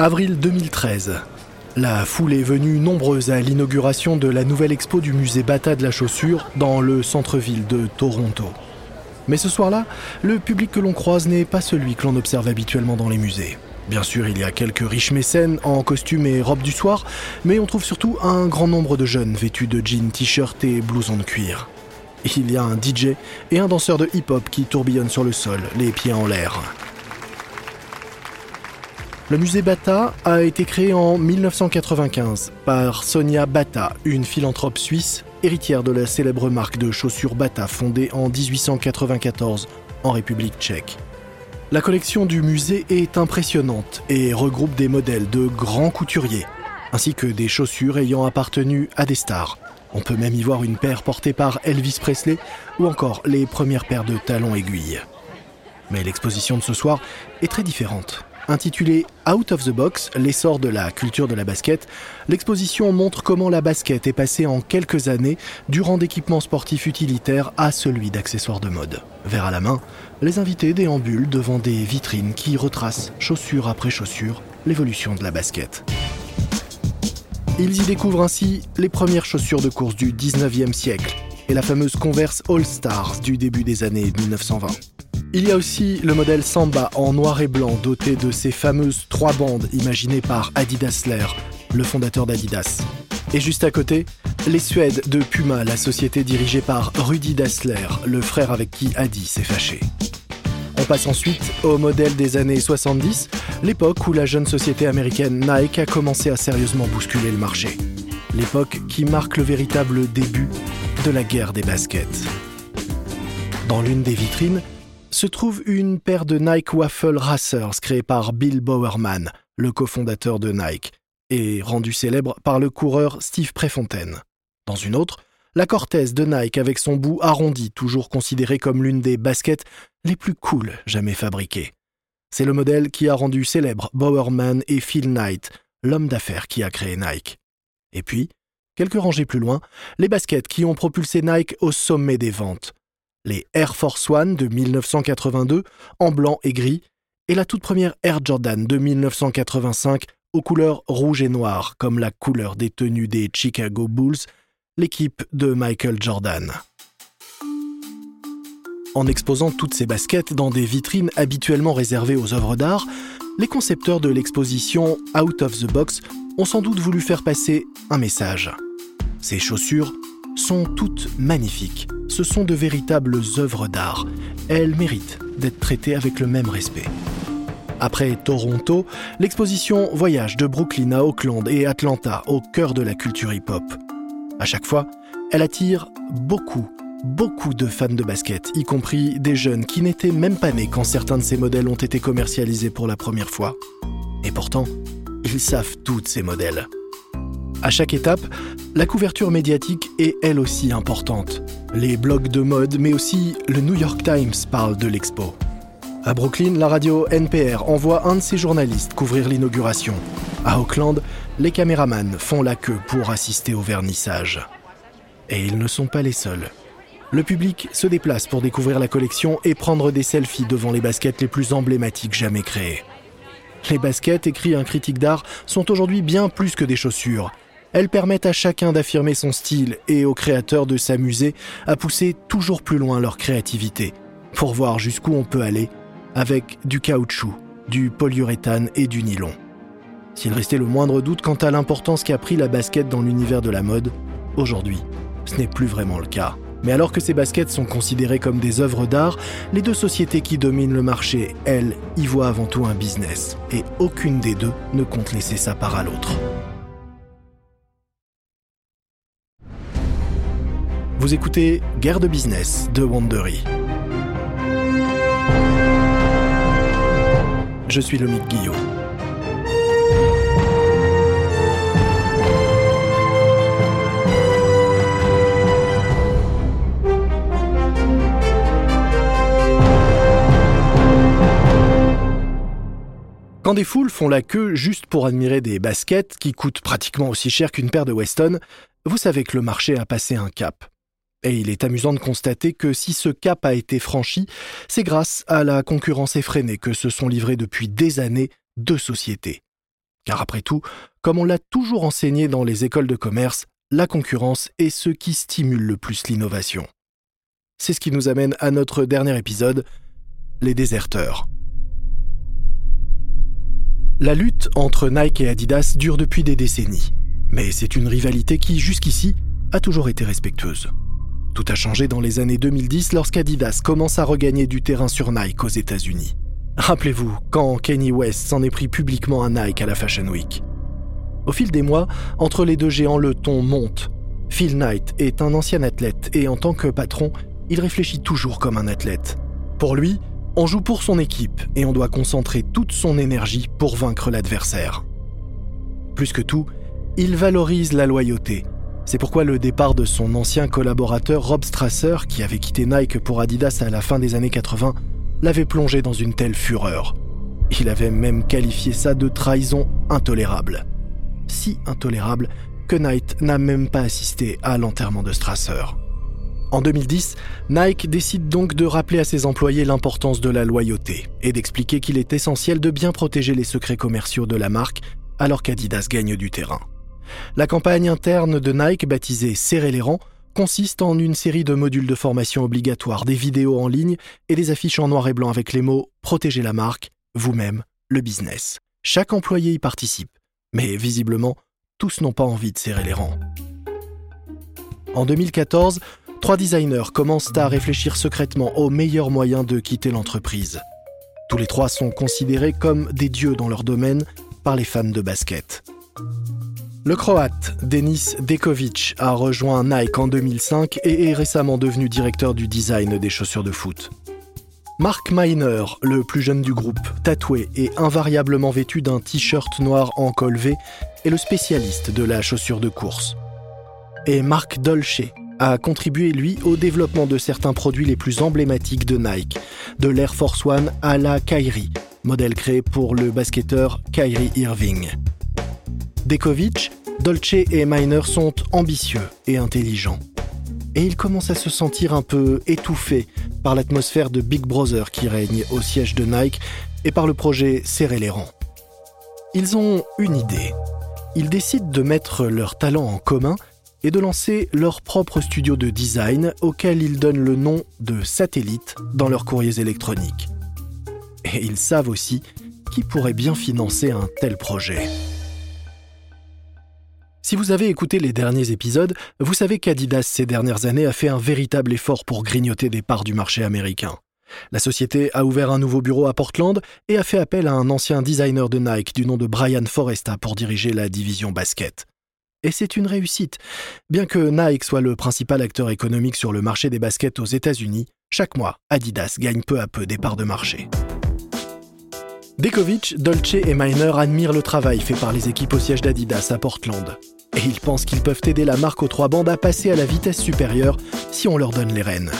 Avril 2013. La foule est venue nombreuse à l'inauguration de la nouvelle expo du musée Bata de la chaussure dans le centre-ville de Toronto. Mais ce soir-là, le public que l'on croise n'est pas celui que l'on observe habituellement dans les musées. Bien sûr, il y a quelques riches mécènes en costume et robe du soir, mais on trouve surtout un grand nombre de jeunes vêtus de jeans, t-shirts et blousons de cuir. Il y a un DJ et un danseur de hip-hop qui tourbillonnent sur le sol, les pieds en l'air. Le musée Bata a été créé en 1995 par Sonia Bata, une philanthrope suisse, héritière de la célèbre marque de chaussures Bata fondée en 1894 en République tchèque. La collection du musée est impressionnante et regroupe des modèles de grands couturiers, ainsi que des chaussures ayant appartenu à des stars. On peut même y voir une paire portée par Elvis Presley ou encore les premières paires de talons aiguilles. Mais l'exposition de ce soir est très différente. Intitulée Out of the Box, l'essor de la culture de la basket, l'exposition montre comment la basket est passée en quelques années du rang d'équipement sportif utilitaire à celui d'accessoires de mode. Vers à la main, les invités déambulent devant des vitrines qui retracent, chaussure après chaussure, l'évolution de la basket. Ils y découvrent ainsi les premières chaussures de course du 19e siècle et la fameuse Converse All Stars du début des années 1920. Il y a aussi le modèle Samba en noir et blanc doté de ces fameuses trois bandes imaginées par Adi Dassler, le fondateur d'Adidas. Et juste à côté, les Suèdes de Puma, la société dirigée par Rudy Dassler, le frère avec qui Adi s'est fâché. On passe ensuite au modèle des années 70, l'époque où la jeune société américaine Nike a commencé à sérieusement bousculer le marché. L'époque qui marque le véritable début de la guerre des baskets. Dans l'une des vitrines, se trouve une paire de Nike Waffle Racers créée par Bill Bowerman, le cofondateur de Nike, et rendue célèbre par le coureur Steve Prefontaine. Dans une autre, la Cortez de Nike avec son bout arrondi, toujours considérée comme l'une des baskets les plus cool jamais fabriquées. C'est le modèle qui a rendu célèbre Bowerman et Phil Knight, l'homme d'affaires qui a créé Nike. Et puis, quelques rangées plus loin, les baskets qui ont propulsé Nike au sommet des ventes les Air Force One de 1982 en blanc et gris, et la toute première Air Jordan de 1985 aux couleurs rouge et noir, comme la couleur des tenues des Chicago Bulls, l'équipe de Michael Jordan. En exposant toutes ces baskets dans des vitrines habituellement réservées aux œuvres d'art, les concepteurs de l'exposition Out of the Box ont sans doute voulu faire passer un message. Ces chaussures sont toutes magnifiques. Ce sont de véritables œuvres d'art. Elles méritent d'être traitées avec le même respect. Après Toronto, l'exposition voyage de Brooklyn à Auckland et Atlanta au cœur de la culture hip-hop. À chaque fois, elle attire beaucoup, beaucoup de fans de basket, y compris des jeunes qui n'étaient même pas nés quand certains de ces modèles ont été commercialisés pour la première fois. Et pourtant, ils savent tous ces modèles. À chaque étape, la couverture médiatique est elle aussi importante. Les blogs de mode, mais aussi le New York Times parlent de l'expo. À Brooklyn, la radio NPR envoie un de ses journalistes couvrir l'inauguration. À Auckland, les caméramans font la queue pour assister au vernissage. Et ils ne sont pas les seuls. Le public se déplace pour découvrir la collection et prendre des selfies devant les baskets les plus emblématiques jamais créées. Les baskets, écrit un critique d'art, sont aujourd'hui bien plus que des chaussures. Elles permettent à chacun d'affirmer son style et aux créateurs de s'amuser à pousser toujours plus loin leur créativité, pour voir jusqu'où on peut aller avec du caoutchouc, du polyuréthane et du nylon. S'il restait le moindre doute quant à l'importance qu'a pris la basket dans l'univers de la mode, aujourd'hui, ce n'est plus vraiment le cas. Mais alors que ces baskets sont considérées comme des œuvres d'art, les deux sociétés qui dominent le marché, elles, y voient avant tout un business. Et aucune des deux ne compte laisser sa part à l'autre. Vous écoutez Guerre de business de Wandery. Je suis Lomique Guillot. Quand des foules font la queue juste pour admirer des baskets qui coûtent pratiquement aussi cher qu'une paire de Weston, vous savez que le marché a passé un cap. Et il est amusant de constater que si ce cap a été franchi, c'est grâce à la concurrence effrénée que se sont livrées depuis des années deux sociétés. Car après tout, comme on l'a toujours enseigné dans les écoles de commerce, la concurrence est ce qui stimule le plus l'innovation. C'est ce qui nous amène à notre dernier épisode, les déserteurs. La lutte entre Nike et Adidas dure depuis des décennies, mais c'est une rivalité qui, jusqu'ici, a toujours été respectueuse. Tout a changé dans les années 2010 lorsqu'Adidas commence à regagner du terrain sur Nike aux États-Unis. Rappelez-vous, quand Kanye West s'en est pris publiquement à Nike à la Fashion Week. Au fil des mois, entre les deux géants, le ton monte. Phil Knight est un ancien athlète et en tant que patron, il réfléchit toujours comme un athlète. Pour lui, on joue pour son équipe et on doit concentrer toute son énergie pour vaincre l'adversaire. Plus que tout, il valorise la loyauté c'est pourquoi le départ de son ancien collaborateur Rob Strasser, qui avait quitté Nike pour Adidas à la fin des années 80, l'avait plongé dans une telle fureur. Il avait même qualifié ça de trahison intolérable. Si intolérable que Knight n'a même pas assisté à l'enterrement de Strasser. En 2010, Nike décide donc de rappeler à ses employés l'importance de la loyauté et d'expliquer qu'il est essentiel de bien protéger les secrets commerciaux de la marque alors qu'Adidas gagne du terrain. La campagne interne de Nike, baptisée Serrer les rangs, consiste en une série de modules de formation obligatoires, des vidéos en ligne et des affiches en noir et blanc avec les mots Protégez la marque, vous-même, le business. Chaque employé y participe, mais visiblement, tous n'ont pas envie de serrer les rangs. En 2014, trois designers commencent à réfléchir secrètement aux meilleurs moyens de quitter l'entreprise. Tous les trois sont considérés comme des dieux dans leur domaine par les fans de basket. Le Croate Denis Dekovic a rejoint Nike en 2005 et est récemment devenu directeur du design des chaussures de foot. Mark Miner, le plus jeune du groupe, tatoué et invariablement vêtu d'un t-shirt noir en col V, est le spécialiste de la chaussure de course. Et Mark Dolce a contribué, lui, au développement de certains produits les plus emblématiques de Nike, de l'Air Force One à la Kyrie, modèle créé pour le basketteur Kyrie Irving. Dekovic Dolce et Miner sont ambitieux et intelligents. Et ils commencent à se sentir un peu étouffés par l'atmosphère de Big Brother qui règne au siège de Nike et par le projet Serrer les rangs. Ils ont une idée. Ils décident de mettre leurs talents en commun et de lancer leur propre studio de design auquel ils donnent le nom de Satellite dans leurs courriers électroniques. Et ils savent aussi qui pourrait bien financer un tel projet. Si vous avez écouté les derniers épisodes, vous savez qu'Adidas ces dernières années a fait un véritable effort pour grignoter des parts du marché américain. La société a ouvert un nouveau bureau à Portland et a fait appel à un ancien designer de Nike du nom de Brian Foresta pour diriger la division basket. Et c'est une réussite. Bien que Nike soit le principal acteur économique sur le marché des baskets aux États-Unis, chaque mois, Adidas gagne peu à peu des parts de marché. Dekovic, Dolce et Miner admirent le travail fait par les équipes au siège d'Adidas à Portland. Et ils pensent qu'ils peuvent aider la marque aux trois bandes à passer à la vitesse supérieure si on leur donne les rênes.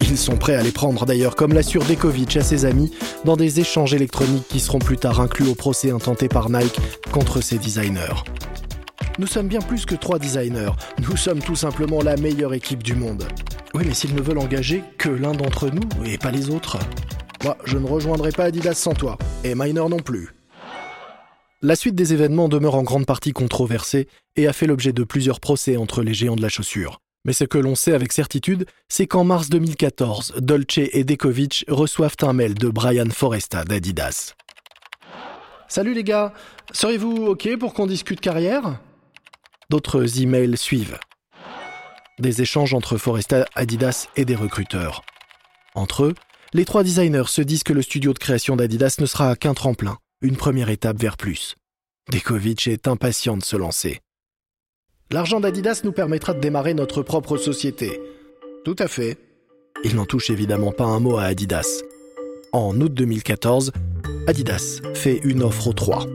Ils sont prêts à les prendre d'ailleurs, comme l'assure Dekovic à ses amis, dans des échanges électroniques qui seront plus tard inclus au procès intenté par Nike contre ses designers. Nous sommes bien plus que trois designers, nous sommes tout simplement la meilleure équipe du monde. Oui, mais s'ils ne veulent engager que l'un d'entre nous et pas les autres. Moi, je ne rejoindrai pas Adidas sans toi, et Miner non plus. La suite des événements demeure en grande partie controversée et a fait l'objet de plusieurs procès entre les géants de la chaussure. Mais ce que l'on sait avec certitude, c'est qu'en mars 2014, Dolce et Dekovic reçoivent un mail de Brian Foresta d'Adidas. Salut les gars, seriez-vous OK pour qu'on discute carrière? D'autres emails suivent. Des échanges entre Foresta, Adidas et des recruteurs. Entre eux, les trois designers se disent que le studio de création d'Adidas ne sera qu'un tremplin une première étape vers plus. Dekovic est impatient de se lancer. L'argent d'Adidas nous permettra de démarrer notre propre société. Tout à fait. Il n'en touche évidemment pas un mot à Adidas. En août 2014, Adidas fait une offre aux trois.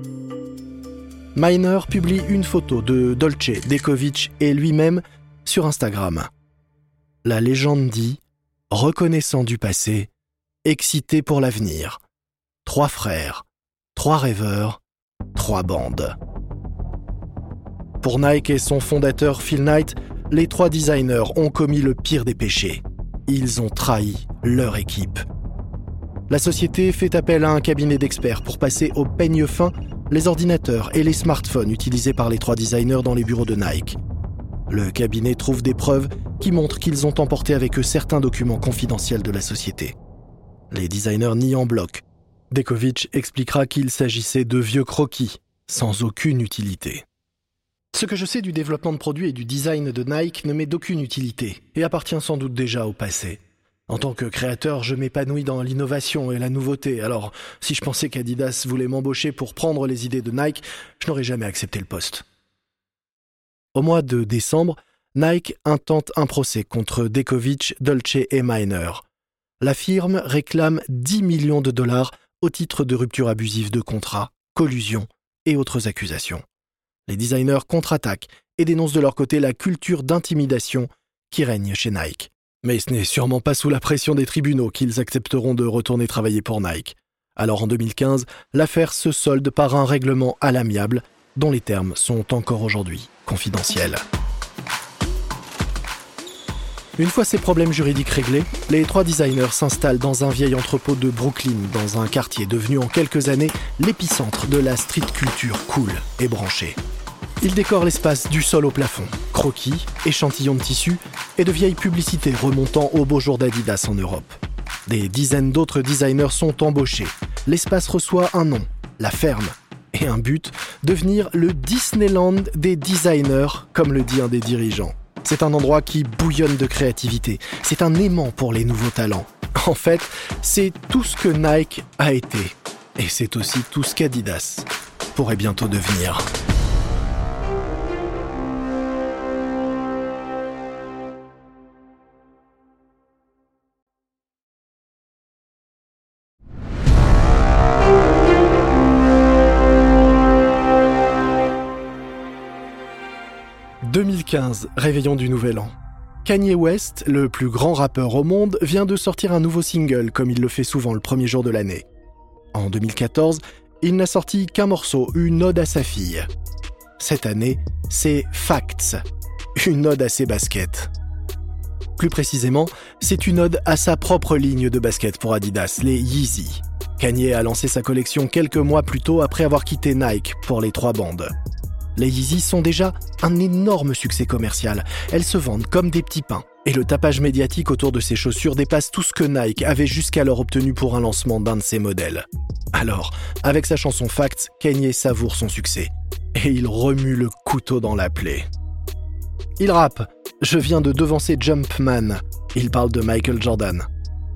Miner publie une photo de Dolce, Dekovic et lui-même sur Instagram. La légende dit Reconnaissant du passé, excité pour l'avenir. Trois frères, Trois rêveurs, trois bandes. Pour Nike et son fondateur Phil Knight, les trois designers ont commis le pire des péchés. Ils ont trahi leur équipe. La société fait appel à un cabinet d'experts pour passer au peigne fin les ordinateurs et les smartphones utilisés par les trois designers dans les bureaux de Nike. Le cabinet trouve des preuves qui montrent qu'ils ont emporté avec eux certains documents confidentiels de la société. Les designers nient en bloc. Dekovic expliquera qu'il s'agissait de vieux croquis, sans aucune utilité. Ce que je sais du développement de produits et du design de Nike ne m'est d'aucune utilité et appartient sans doute déjà au passé. En tant que créateur, je m'épanouis dans l'innovation et la nouveauté. Alors, si je pensais qu'Adidas voulait m'embaucher pour prendre les idées de Nike, je n'aurais jamais accepté le poste. Au mois de décembre, Nike intente un procès contre Dekovic, Dolce et Miner. La firme réclame 10 millions de dollars au titre de rupture abusive de contrat, collusion et autres accusations. Les designers contre-attaquent et dénoncent de leur côté la culture d'intimidation qui règne chez Nike. Mais ce n'est sûrement pas sous la pression des tribunaux qu'ils accepteront de retourner travailler pour Nike. Alors en 2015, l'affaire se solde par un règlement à l'amiable dont les termes sont encore aujourd'hui confidentiels. Une fois ces problèmes juridiques réglés, les trois designers s'installent dans un vieil entrepôt de Brooklyn, dans un quartier devenu en quelques années l'épicentre de la street culture cool et branchée. Il décore l'espace du sol au plafond, croquis, échantillons de tissu et de vieilles publicités remontant au beau jour d'Adidas en Europe. Des dizaines d'autres designers sont embauchés. L'espace reçoit un nom, la ferme, et un but, devenir le Disneyland des designers, comme le dit un des dirigeants. C'est un endroit qui bouillonne de créativité, c'est un aimant pour les nouveaux talents. En fait, c'est tout ce que Nike a été, et c'est aussi tout ce qu'Adidas pourrait bientôt devenir. 2015, réveillon du Nouvel An. Kanye West, le plus grand rappeur au monde, vient de sortir un nouveau single, comme il le fait souvent le premier jour de l'année. En 2014, il n'a sorti qu'un morceau, une ode à sa fille. Cette année, c'est Facts, une ode à ses baskets. Plus précisément, c'est une ode à sa propre ligne de baskets pour Adidas, les Yeezy. Kanye a lancé sa collection quelques mois plus tôt après avoir quitté Nike pour les trois bandes. Les Yeezy sont déjà un énorme succès commercial. Elles se vendent comme des petits pains. Et le tapage médiatique autour de ces chaussures dépasse tout ce que Nike avait jusqu'alors obtenu pour un lancement d'un de ses modèles. Alors, avec sa chanson Facts, Kanye savoure son succès. Et il remue le couteau dans la plaie. Il rappe Je viens de devancer Jumpman. Il parle de Michael Jordan.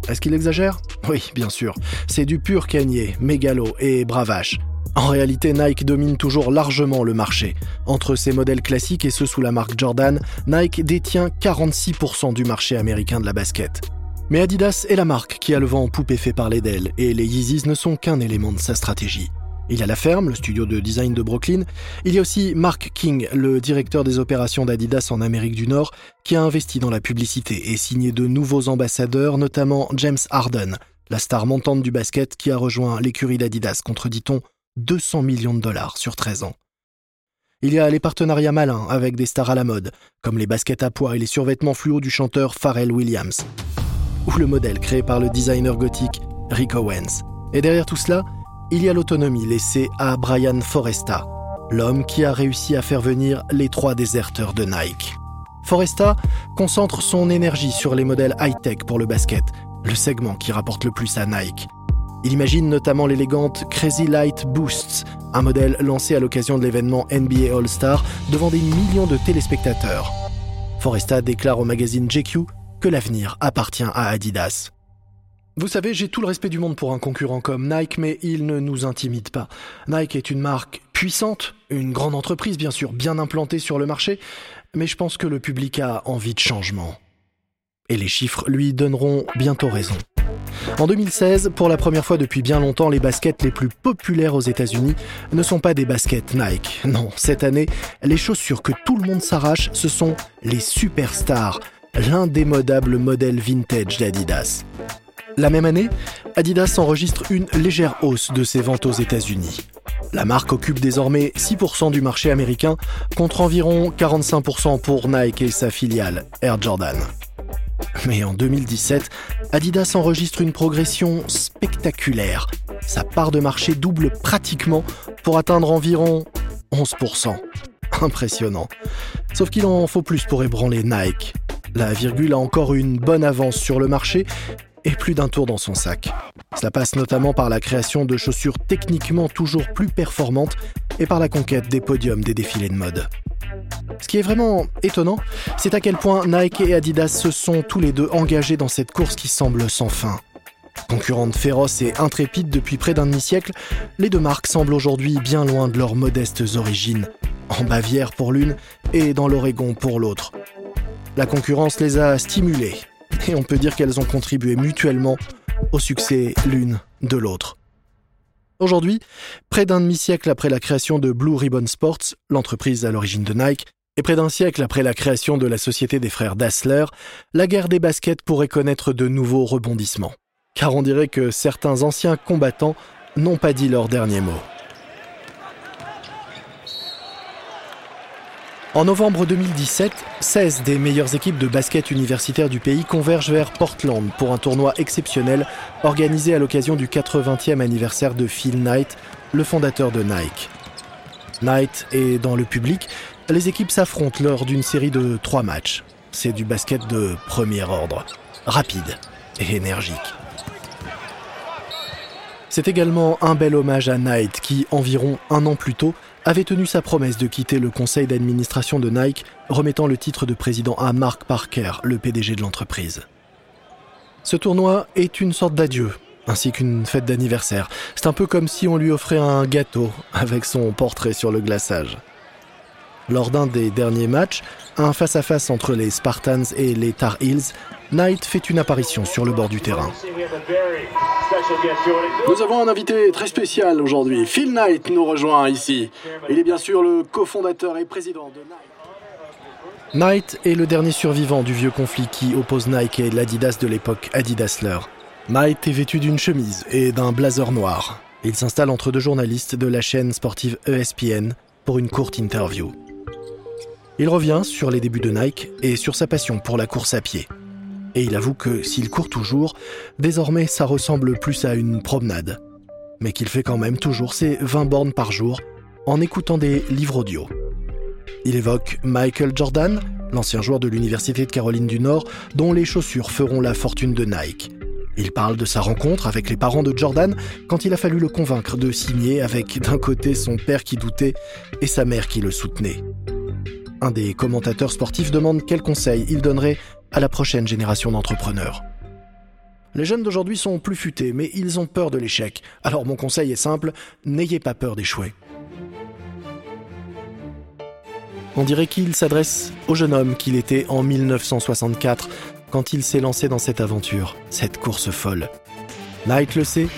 Est-ce qu'il exagère? Oui, bien sûr. C'est du pur Kanye, mégalo et bravache. En réalité, Nike domine toujours largement le marché. Entre ses modèles classiques et ceux sous la marque Jordan, Nike détient 46% du marché américain de la basket. Mais Adidas est la marque qui a le vent en poupe fait parler d'elle, et les Yeezys ne sont qu'un élément de sa stratégie. Il y a la ferme, le studio de design de Brooklyn. Il y a aussi Mark King, le directeur des opérations d'Adidas en Amérique du Nord, qui a investi dans la publicité et signé de nouveaux ambassadeurs, notamment James Harden, la star montante du basket qui a rejoint l'écurie d'Adidas contre, dit-on, 200 millions de dollars sur 13 ans. Il y a les partenariats malins avec des stars à la mode, comme les baskets à poids et les survêtements fluo du chanteur Pharrell Williams, ou le modèle créé par le designer gothique Rick Owens. Et derrière tout cela, il y a l'autonomie laissée à Brian Foresta, l'homme qui a réussi à faire venir les trois déserteurs de Nike. Foresta concentre son énergie sur les modèles high-tech pour le basket, le segment qui rapporte le plus à Nike. Il imagine notamment l'élégante Crazy Light Boosts, un modèle lancé à l'occasion de l'événement NBA All-Star devant des millions de téléspectateurs. Foresta déclare au magazine GQ que l'avenir appartient à Adidas. Vous savez, j'ai tout le respect du monde pour un concurrent comme Nike, mais il ne nous intimide pas. Nike est une marque puissante, une grande entreprise bien sûr, bien implantée sur le marché, mais je pense que le public a envie de changement. Et les chiffres lui donneront bientôt raison. En 2016, pour la première fois depuis bien longtemps, les baskets les plus populaires aux États-Unis ne sont pas des baskets Nike. Non, cette année, les chaussures que tout le monde s'arrache, ce sont les superstars, l'indémodable modèle vintage d'Adidas. La même année, Adidas enregistre une légère hausse de ses ventes aux États-Unis. La marque occupe désormais 6% du marché américain contre environ 45% pour Nike et sa filiale Air Jordan. Mais en 2017, Adidas enregistre une progression spectaculaire. Sa part de marché double pratiquement pour atteindre environ 11%. Impressionnant. Sauf qu'il en faut plus pour ébranler Nike. La virgule a encore une bonne avance sur le marché et plus d'un tour dans son sac. Cela passe notamment par la création de chaussures techniquement toujours plus performantes et par la conquête des podiums des défilés de mode. Ce qui est vraiment étonnant, c'est à quel point Nike et Adidas se sont tous les deux engagés dans cette course qui semble sans fin. Concurrentes féroces et intrépides depuis près d'un demi-siècle, les deux marques semblent aujourd'hui bien loin de leurs modestes origines, en Bavière pour l'une et dans l'Oregon pour l'autre. La concurrence les a stimulées, et on peut dire qu'elles ont contribué mutuellement au succès l'une de l'autre. Aujourd'hui, près d'un demi-siècle après la création de Blue Ribbon Sports, l'entreprise à l'origine de Nike, et près d'un siècle après la création de la société des frères Dassler, la guerre des baskets pourrait connaître de nouveaux rebondissements. Car on dirait que certains anciens combattants n'ont pas dit leur dernier mot. En novembre 2017, 16 des meilleures équipes de basket universitaire du pays convergent vers Portland pour un tournoi exceptionnel organisé à l'occasion du 80e anniversaire de Phil Knight, le fondateur de Nike. Knight est dans le public, les équipes s'affrontent lors d'une série de trois matchs. C'est du basket de premier ordre, rapide et énergique. C'est également un bel hommage à Knight qui, environ un an plus tôt, avait tenu sa promesse de quitter le conseil d'administration de Nike, remettant le titre de président à Mark Parker, le PDG de l'entreprise. Ce tournoi est une sorte d'adieu, ainsi qu'une fête d'anniversaire. C'est un peu comme si on lui offrait un gâteau avec son portrait sur le glaçage. Lors d'un des derniers matchs, un face-à-face entre les Spartans et les Tar Heels, Knight fait une apparition sur le bord du terrain. Nous avons un invité très spécial aujourd'hui. Phil Knight nous rejoint ici. Il est bien sûr le cofondateur et président de Nike. Knight est le dernier survivant du vieux conflit qui oppose Nike et l'Adidas de l'époque Adidasler. Knight est vêtu d'une chemise et d'un blazer noir. Il s'installe entre deux journalistes de la chaîne sportive ESPN pour une courte interview. Il revient sur les débuts de Nike et sur sa passion pour la course à pied et il avoue que s'il court toujours, désormais ça ressemble plus à une promenade. Mais qu'il fait quand même toujours ses 20 bornes par jour en écoutant des livres audio. Il évoque Michael Jordan, l'ancien joueur de l'Université de Caroline du Nord, dont les chaussures feront la fortune de Nike. Il parle de sa rencontre avec les parents de Jordan quand il a fallu le convaincre de signer avec d'un côté son père qui doutait et sa mère qui le soutenait. Un des commentateurs sportifs demande quel conseil il donnerait à la prochaine génération d'entrepreneurs. Les jeunes d'aujourd'hui sont plus futés, mais ils ont peur de l'échec. Alors mon conseil est simple, n'ayez pas peur d'échouer. On dirait qu'il s'adresse au jeune homme qu'il était en 1964 quand il s'est lancé dans cette aventure, cette course folle. Knight le sait,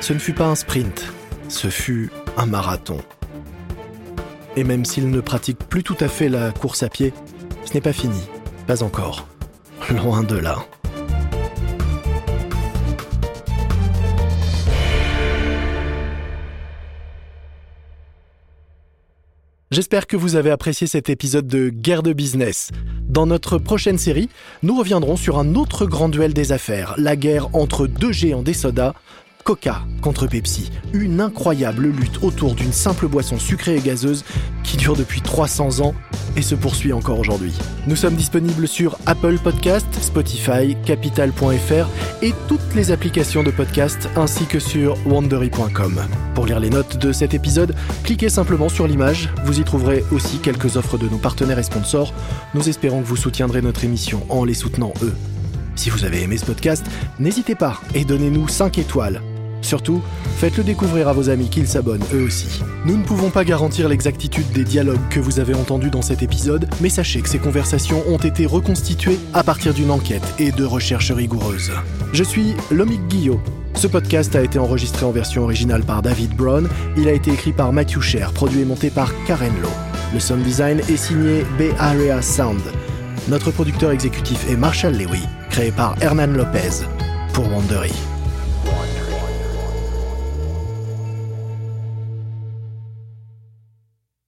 ce ne fut pas un sprint, ce fut un marathon. Et même s'il ne pratique plus tout à fait la course à pied, ce n'est pas fini, pas encore. Loin de là. J'espère que vous avez apprécié cet épisode de Guerre de business. Dans notre prochaine série, nous reviendrons sur un autre grand duel des affaires, la guerre entre deux géants des sodas, Coca contre Pepsi, une incroyable lutte autour d'une simple boisson sucrée et gazeuse qui dure depuis 300 ans et se poursuit encore aujourd'hui. Nous sommes disponibles sur Apple Podcast, Spotify, Capital.fr et toutes les applications de podcast ainsi que sur wandery.com. Pour lire les notes de cet épisode, cliquez simplement sur l'image, vous y trouverez aussi quelques offres de nos partenaires et sponsors. Nous espérons que vous soutiendrez notre émission en les soutenant eux. Si vous avez aimé ce podcast, n'hésitez pas et donnez-nous 5 étoiles Surtout, faites-le découvrir à vos amis qu'ils s'abonnent eux aussi. Nous ne pouvons pas garantir l'exactitude des dialogues que vous avez entendus dans cet épisode, mais sachez que ces conversations ont été reconstituées à partir d'une enquête et de recherches rigoureuses. Je suis Lomik Guillot. Ce podcast a été enregistré en version originale par David Brown. Il a été écrit par Matthew Sher, produit et monté par Karen Lowe. Le sound design est signé Bay Area Sound. Notre producteur exécutif est Marshall Lewy, créé par Hernan Lopez pour Wandery.